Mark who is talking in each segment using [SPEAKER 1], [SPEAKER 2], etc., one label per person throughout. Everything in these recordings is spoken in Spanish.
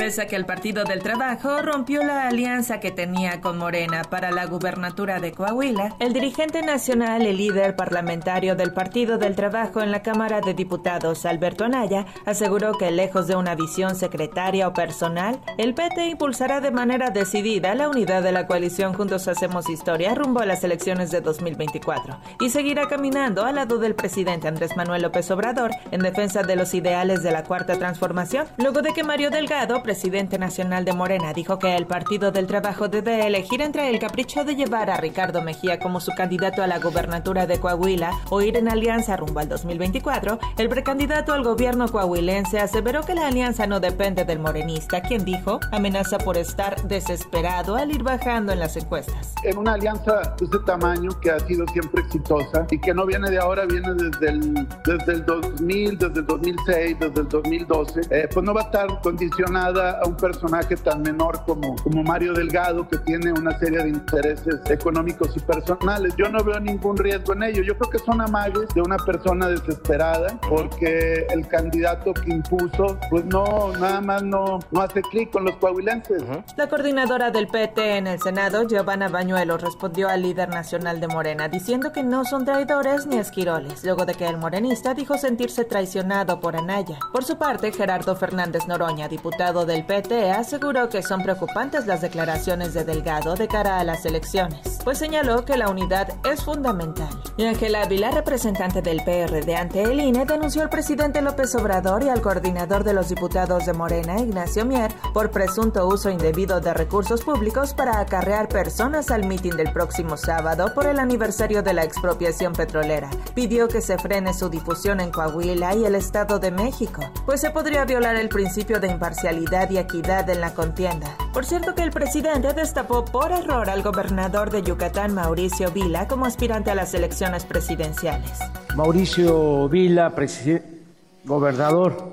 [SPEAKER 1] Pese a que el Partido del Trabajo rompió la alianza que tenía con Morena para la gubernatura de Coahuila, el dirigente nacional y líder parlamentario del Partido del Trabajo en la Cámara de Diputados, Alberto Anaya, aseguró que lejos de una visión secretaria o personal, el PT impulsará de manera decidida la unidad de la coalición Juntos Hacemos Historia rumbo a las elecciones de 2024 y seguirá caminando al lado del presidente Andrés Manuel López Obrador en defensa de los ideales de la Cuarta Transformación, luego de que Mario Delgado presidente nacional de Morena, dijo que el Partido del Trabajo debe elegir entre el capricho de llevar a Ricardo Mejía como su candidato a la gobernatura de Coahuila o ir en alianza rumbo al 2024. El precandidato al gobierno coahuilense aseveró que la alianza no depende del morenista, quien dijo amenaza por estar desesperado al ir bajando en las encuestas.
[SPEAKER 2] En una alianza de este tamaño que ha sido siempre exitosa y que no viene de ahora, viene desde el, desde el 2000, desde el 2006, desde el 2012, eh, pues no va a estar condicionada a un personaje tan menor como, como Mario Delgado, que tiene una serie de intereses económicos y personales. Yo no veo ningún riesgo en ello. Yo creo que son amagues de una persona desesperada, porque el candidato que impuso, pues no, nada más no, no hace clic con los coahuilenses.
[SPEAKER 1] La coordinadora del PT en el Senado, Giovanna Bañuelo, respondió al líder nacional de Morena, diciendo que no son traidores ni esquiroles, luego de que el morenista dijo sentirse traicionado por Anaya. Por su parte, Gerardo Fernández Noroña, diputado del PT aseguró que son preocupantes las declaraciones de Delgado de cara a las elecciones, pues señaló que la unidad es fundamental. Y Ángela Ávila, representante del PRD ante el INE, denunció al presidente López Obrador y al coordinador de los diputados de Morena, Ignacio Mier, por presunto uso indebido de recursos públicos para acarrear personas al mitin del próximo sábado por el aniversario de la expropiación petrolera. Pidió que se frene su difusión en Coahuila y el Estado de México, pues se podría violar el principio de imparcialidad y equidad en la contienda. Por cierto que el presidente destapó por error al gobernador de Yucatán, Mauricio Vila, como aspirante a las elecciones presidenciales.
[SPEAKER 3] Mauricio Vila, gobernador.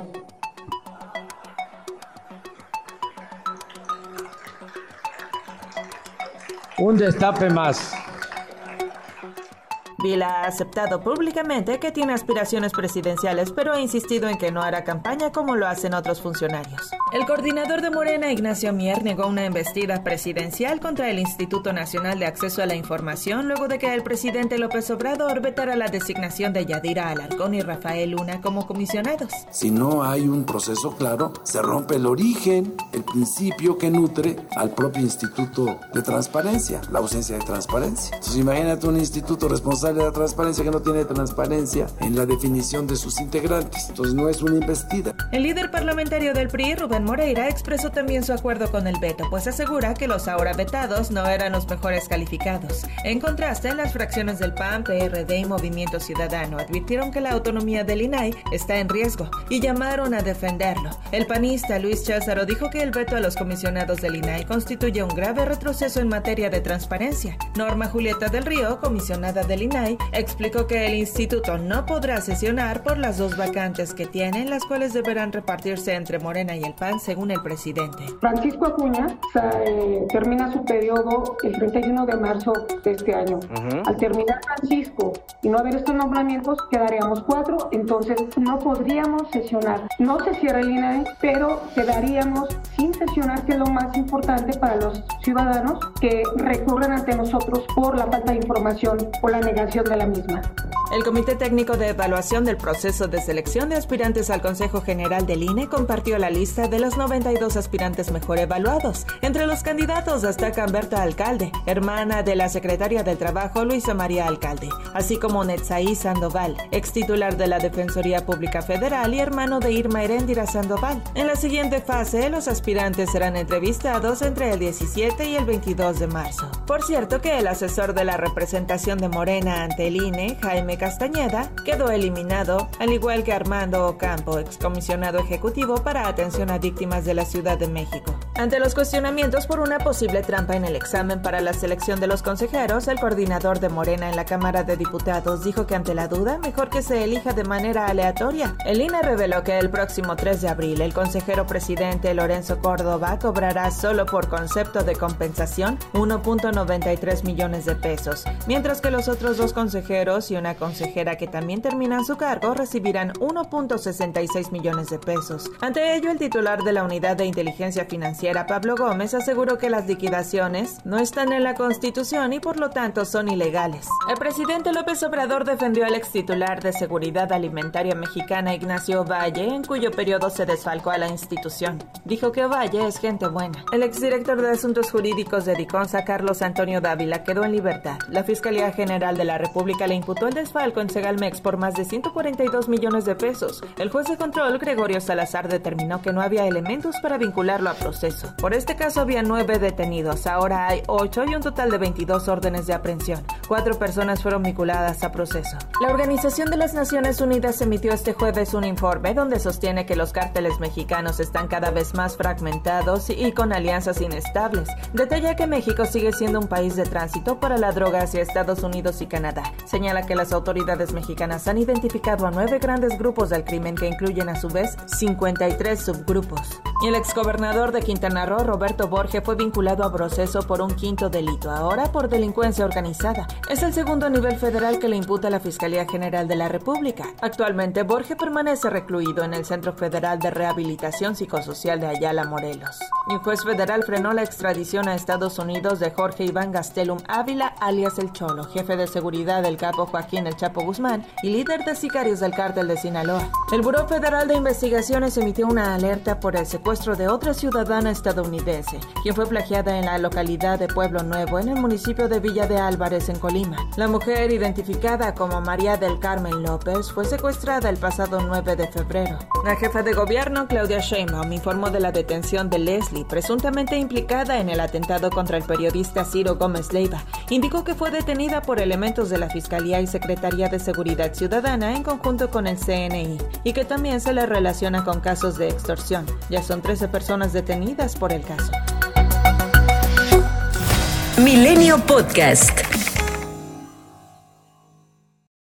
[SPEAKER 3] Un destape más.
[SPEAKER 1] Vila ha aceptado públicamente que tiene aspiraciones presidenciales, pero ha insistido en que no hará campaña como lo hacen otros funcionarios. El coordinador de Morena, Ignacio Mier, negó una embestida presidencial contra el Instituto Nacional de Acceso a la Información luego de que el presidente López Obrador vetara la designación de Yadira Alarcón y Rafael Luna como comisionados.
[SPEAKER 4] Si no hay un proceso claro, se rompe el origen, el principio que nutre al propio Instituto de Transparencia, la ausencia de transparencia. Entonces imagínate un instituto responsable de la transparencia que no tiene transparencia en la definición de sus integrantes. Entonces no es una investida.
[SPEAKER 1] El líder parlamentario del PRI, Rubén Moreira, expresó también su acuerdo con el veto, pues asegura que los ahora vetados no eran los mejores calificados. En contraste, las fracciones del PAN, PRD y Movimiento Ciudadano advirtieron que la autonomía del INAI está en riesgo y llamaron a defenderlo. El panista Luis Cházaro dijo que el veto a los comisionados del INAI constituye un grave retroceso en materia de transparencia. Norma Julieta del Río, comisionada del INAI, explicó que el instituto no podrá sesionar por las dos vacantes que tienen, las cuales deberán repartirse entre Morena y el PAN, según el presidente.
[SPEAKER 5] Francisco Acuña eh, termina su periodo el 31 de marzo de este año. Al terminar Francisco y no haber estos nombramientos, quedaríamos cuatro, entonces no podríamos sesionar. No se cierra el INAE, pero quedaríamos sesionar, que es lo más importante para los ciudadanos que recurren ante nosotros por la falta de información o la negación de la misma.
[SPEAKER 1] El Comité Técnico de Evaluación del Proceso de Selección de Aspirantes al Consejo General del INE compartió la lista de los 92 aspirantes mejor evaluados. Entre los candidatos destacan Berta Alcalde, hermana de la secretaria del Trabajo Luisa María Alcalde, así como Netzaí Sandoval, ex titular de la Defensoría Pública Federal y hermano de Irma Heréndira Sandoval. En la siguiente fase, los aspirantes serán entrevistados entre el 17 y el 22 de marzo. Por cierto que el asesor de la representación de Morena ante el INE, Jaime Castañeda quedó eliminado, al igual que Armando Ocampo, excomisionado ejecutivo para atención a víctimas de la Ciudad de México. Ante los cuestionamientos por una posible trampa en el examen para la selección de los consejeros, el coordinador de Morena en la Cámara de Diputados dijo que ante la duda, mejor que se elija de manera aleatoria. El INE reveló que el próximo 3 de abril el consejero presidente Lorenzo Córdoba cobrará solo por concepto de compensación 1.93 millones de pesos, mientras que los otros dos consejeros y una consejera que también terminan su cargo recibirán 1.66 millones de pesos. Ante ello, el titular de la Unidad de Inteligencia Financiera Pablo Gómez aseguró que las liquidaciones no están en la Constitución y por lo tanto son ilegales. El presidente López Obrador defendió al ex titular de Seguridad Alimentaria Mexicana Ignacio Valle, en cuyo periodo se desfalcó a la institución. Dijo que Valle es gente buena. El exdirector de Asuntos Jurídicos de Diconsa, Carlos Antonio Dávila, quedó en libertad. La Fiscalía General de la República le imputó el desfalco en Segalmex por más de 142 millones de pesos. El juez de control, Gregorio Salazar, determinó que no había elementos para vincularlo a proceso. Por este caso había nueve detenidos, ahora hay ocho y un total de 22 órdenes de aprehensión. Cuatro personas fueron vinculadas a proceso. La Organización de las Naciones Unidas emitió este jueves un informe donde sostiene que los cárteles mexicanos están cada vez más fragmentados y con alianzas inestables. Detalla que México sigue siendo un país de tránsito para la droga hacia Estados Unidos y Canadá. Señala que las autoridades mexicanas han identificado a nueve grandes grupos del crimen que incluyen a su vez 53 subgrupos. El exgobernador de Quintana Roo, Roberto Borge, fue vinculado a proceso por un quinto delito, ahora por delincuencia organizada. Es el segundo nivel federal que le imputa la Fiscalía General de la República. Actualmente, Borge permanece recluido en el Centro Federal de Rehabilitación Psicosocial de Ayala, Morelos. Y un juez federal frenó la extradición a Estados Unidos de Jorge Iván Gastelum Ávila, alias El Cholo, jefe de seguridad del capo Joaquín El Chapo Guzmán y líder de sicarios del cártel de Sinaloa. El Buró Federal de Investigaciones emitió una alerta por el secuestro de otra ciudadana estadounidense, quien fue plagiada en la localidad de Pueblo Nuevo, en el municipio de Villa de Álvarez, en Colima. La mujer, identificada como María del Carmen López, fue secuestrada el pasado 9 de febrero. La jefa de gobierno, Claudia Sheinbaum, informó de la detención de Leslie, presuntamente implicada en el atentado contra el periodista Ciro Gómez Leiva. Indicó que fue detenida por elementos de la Fiscalía y Secretaría de Seguridad Ciudadana en conjunto con el CNI y que también se le relaciona con casos de extorsión. Ya son 13 personas detenidas por el caso.
[SPEAKER 6] Milenio Podcast.